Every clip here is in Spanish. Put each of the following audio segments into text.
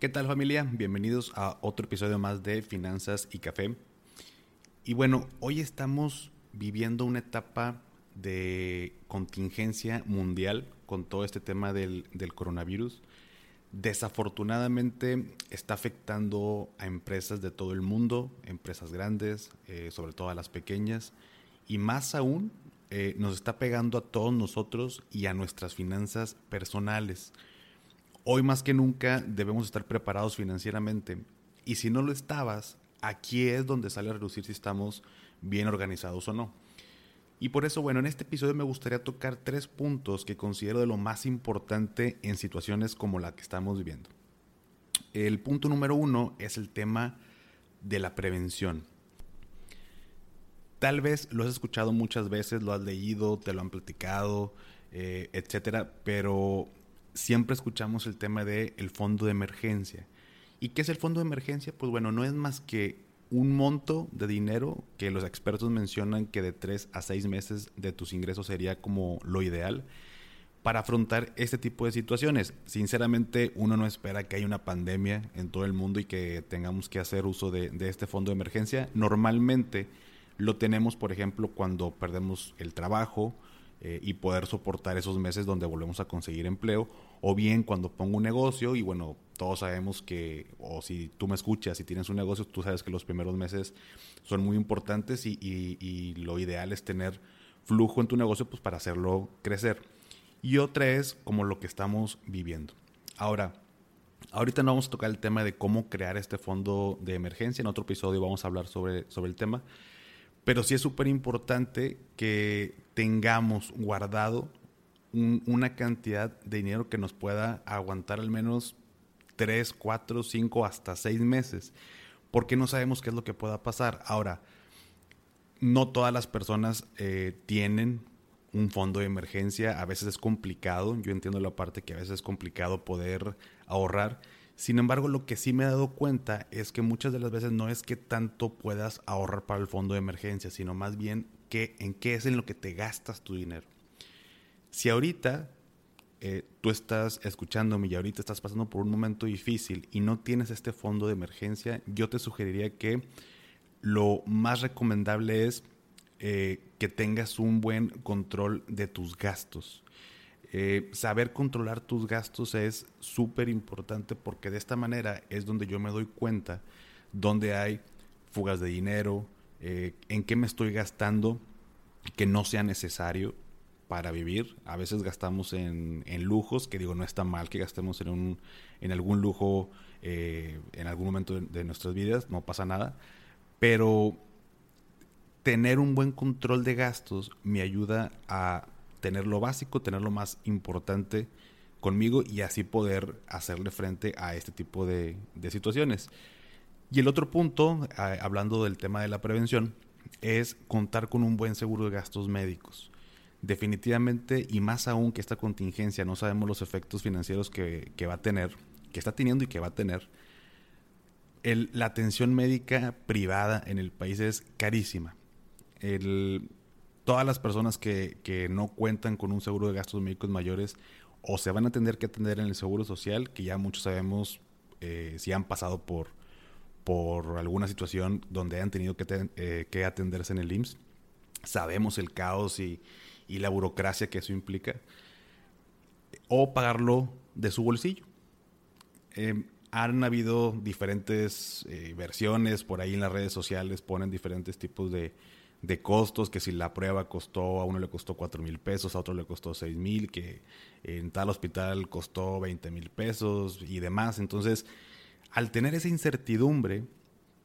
¿Qué tal familia? Bienvenidos a otro episodio más de Finanzas y Café. Y bueno, hoy estamos viviendo una etapa de contingencia mundial con todo este tema del, coronavirus. Desafortunadamente está afectando a empresas de todo el mundo, empresas grandes, eh, sobre todo a las pequeñas, y más aún eh, nos está pegando a todos nosotros y a nuestras finanzas personales hoy más que nunca debemos estar preparados financieramente. Y si no lo estabas, aquí es donde sale a reducir si estamos bien organizados o no. Y por eso, bueno, en este episodio me gustaría tocar tres puntos que considero de lo más importante en situaciones como la que estamos viviendo. El punto número uno es el tema de la prevención. Tal vez lo has escuchado muchas veces, lo has leído, te lo han platicado, eh, etcétera, pero siempre escuchamos el tema del el fondo de emergencia. ¿Y qué es el fondo de emergencia? Pues bueno, no es más que un monto de dinero que los expertos mencionan que de tres a seis meses de tus ingresos sería como lo ideal para afrontar este tipo de situaciones. Sinceramente, uno no espera que haya una pandemia en todo el mundo y que tengamos que hacer uso de este fondo de emergencia. Normalmente lo tenemos, por ejemplo, cuando perdemos el trabajo, eh, y poder soportar esos meses donde volvemos a conseguir empleo, o bien cuando pongo un negocio y bueno, todos sabemos que, o si tú me escuchas y tienes un negocio, tú sabes que los primeros meses son muy importantes y, y, lo ideal es tener flujo en tu negocio pues para hacerlo crecer. Y otra es como lo que estamos viviendo. Ahora, ahorita no vamos a tocar el tema de cómo crear este fondo de emergencia, en otro episodio vamos a hablar sobre, sobre el tema, pero sí es súper importante que tengamos guardado una cantidad de dinero que nos pueda aguantar al menos 3, 4, 5, hasta 6 meses, porque no sabemos qué es lo que pueda pasar. Ahora, no todas las personas eh, tienen un fondo de emergencia, a veces es complicado, yo entiendo la parte que a veces es complicado poder ahorrar, sin embargo, lo que sí me he dado cuenta es que muchas de las veces no es que tanto puedas ahorrar para el fondo de emergencia, sino más bien que, en qué es en lo que te gastas tu dinero. Si ahorita eh, tú estás escuchándome y ahorita estás pasando por un momento difícil y no tienes este fondo de emergencia, yo te sugeriría que lo más recomendable es eh, que tengas un buen control de tus gastos. Eh, saber controlar tus gastos es súper importante porque de esta manera es donde yo me doy cuenta donde hay fugas de dinero, eh, en qué me estoy gastando que no sea necesario para vivir. A veces gastamos en, lujos, que digo, no está mal que gastemos en, un, en algún lujo eh, en algún momento de nuestras vidas, no pasa nada. Pero tener un buen control de gastos me ayuda a tener lo básico, tener lo más importante conmigo y así poder hacerle frente a este tipo de, situaciones. Y el otro punto, hablando del tema de la prevención, es contar con un buen seguro de gastos médicos. Definitivamente, y más aún que esta contingencia, no sabemos los efectos financieros que, va a tener, que está teniendo y que va a tener. la atención médica privada en el país es carísima. El, todas las personas que, no cuentan con un seguro de gastos médicos mayores o se van a tener que atender en el seguro social, que ya muchos sabemos eh, si han pasado por, por alguna situación donde han tenido que, eh, que atenderse en el IMSS. Sabemos el caos y, la burocracia que eso implica. O pagarlo de su bolsillo. Em, han habido diferentes eh, versiones por ahí en las redes sociales, ponen diferentes tipos de, de costos, que si la prueba costó, a uno le costó 4 mil pesos, a otro le costó 6 mil, que en tal hospital costó 20 mil pesos y demás. Entonces, al tener esa incertidumbre,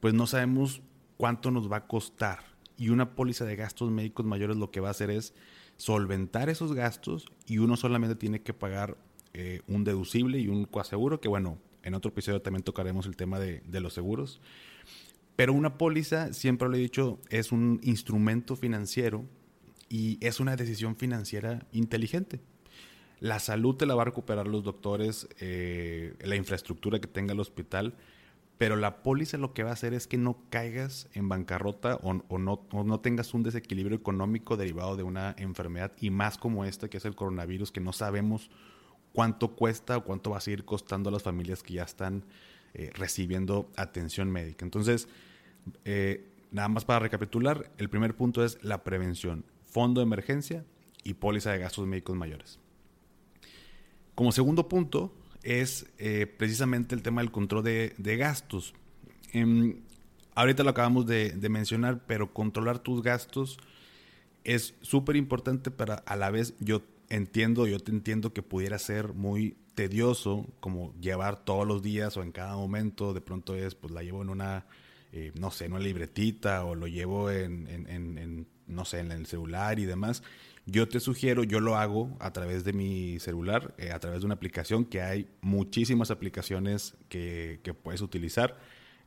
pues no sabemos cuánto nos va a costar. Y una póliza de gastos médicos mayores lo que va a hacer es solventar esos gastos y uno solamente tiene que pagar eh, un deducible y un coaseguro, que bueno, en otro episodio también tocaremos el tema de, de los seguros. Pero una póliza, siempre lo he dicho, es un instrumento financiero y es una decisión financiera inteligente. La salud te la va a recuperar los doctores, eh, la infraestructura que tenga el hospital, pero la póliza lo que va a hacer es que no caigas en bancarrota o, no, no, tengas un desequilibrio económico derivado de una enfermedad y más como esta que es el coronavirus, que no sabemos cuánto cuesta o cuánto va a seguir costando a las familias que ya están eh, recibiendo atención médica. Entonces, eh, nada más para recapitular, el primer punto es la prevención, fondo de emergencia y póliza de gastos médicos mayores. Como segundo punto es eh, precisamente el tema del control de, gastos. Em, ahorita lo acabamos de, de, mencionar, pero controlar tus gastos es súper importante para a la vez yo entiendo, yo te entiendo que pudiera ser muy tedioso como llevar todos los días o en cada momento, de pronto es, pues la llevo en una, eh, no sé, en una libretita o lo llevo en, en, no sé, en el celular y demás. Yo te sugiero, yo lo hago a través de mi celular, eh, a través de una aplicación que hay muchísimas aplicaciones que, que puedes utilizar.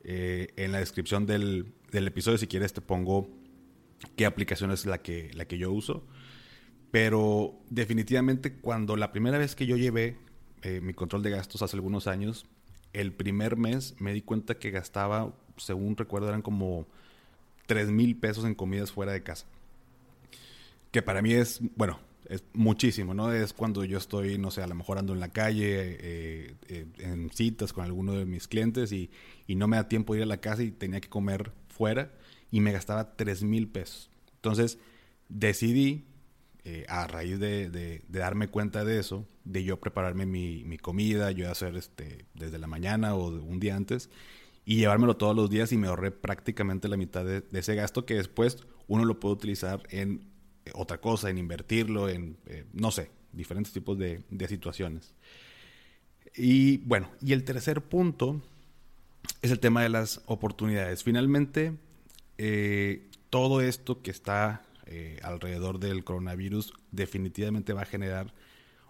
Eh, en la descripción del, del, episodio, si quieres, te pongo qué aplicación es la que, la que yo uso. Pero definitivamente cuando la primera vez que yo llevé eh, mi control de gastos hace algunos años, el primer mes me di cuenta que gastaba, según recuerdo, eran como 3 mil pesos en comidas fuera de casa. Que para mí es, bueno, es muchísimo, ¿no? Es cuando yo estoy, no sé, a lo mejor ando en la calle, eh, eh, en citas con alguno de mis clientes y, y, no me da tiempo de ir a la casa y tenía que comer fuera y me gastaba 3 mil pesos. Entonces decidí eh, a raíz de, darme cuenta de eso, de yo prepararme mi, comida, yo hacer este, desde la mañana o un día antes, y llevármelo todos los días y me ahorré prácticamente la mitad de, ese gasto que después uno lo puede utilizar en otra cosa, en invertirlo, en, eh, no sé, diferentes tipos de, situaciones. Y bueno, y el tercer punto es el tema de las oportunidades. Finalmente, eh, todo esto que está eh, alrededor del coronavirus definitivamente va a generar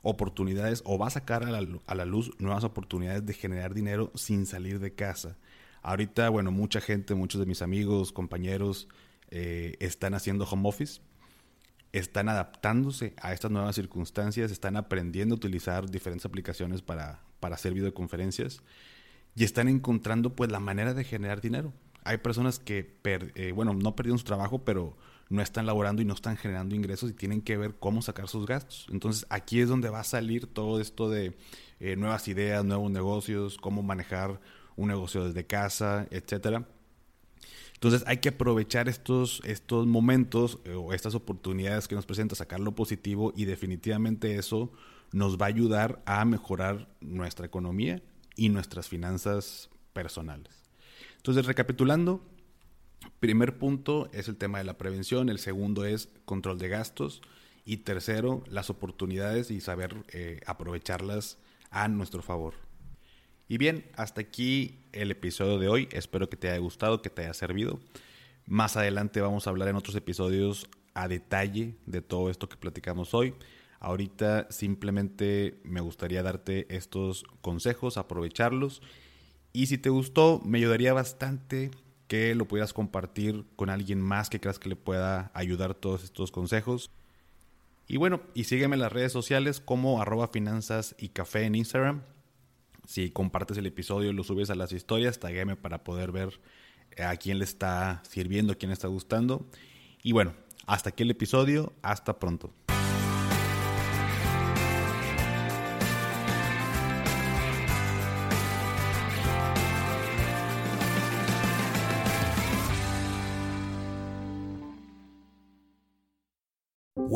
oportunidades o va a sacar a la, luz nuevas oportunidades de generar dinero sin salir de casa. Ahorita, bueno, mucha gente, muchos de mis amigos, compañeros, eh, están haciendo home office, están adaptándose a estas nuevas circunstancias, están aprendiendo a utilizar diferentes aplicaciones para, para hacer videoconferencias y están encontrando pues la manera de generar dinero. Hay personas que, eh, bueno, no perdieron su trabajo, pero no están laborando y no están generando ingresos y tienen que ver cómo sacar sus gastos. Entonces aquí es donde va a salir todo esto de eh, nuevas ideas, nuevos negocios, cómo manejar un negocio desde casa, etcétera. Entonces hay que aprovechar estos, estos momentos eh, o estas oportunidades que nos presenta, sacar lo positivo y definitivamente eso nos va a ayudar a mejorar nuestra economía y nuestras finanzas personales. Entonces, recapitulando, Primer punto es el tema de la prevención, el segundo es control de gastos y tercero, las oportunidades y saber eh, aprovecharlas a nuestro favor. Y bien, hasta aquí el episodio de hoy. Espero que te haya gustado, que te haya servido. Más adelante vamos a hablar en otros episodios a detalle de todo esto que platicamos hoy. Ahorita simplemente me gustaría darte estos consejos, aprovecharlos. Y si te gustó, me ayudaría bastante que lo puedas compartir con alguien más que creas que le pueda ayudar todos estos consejos. Y bueno, y sígueme en las redes sociales como arroba finanzas y café en Instagram. Si compartes el episodio lo subes a las historias, taguéme para poder ver a quién le está sirviendo, a quién le está gustando. Y bueno, hasta aquí el episodio. Hasta pronto.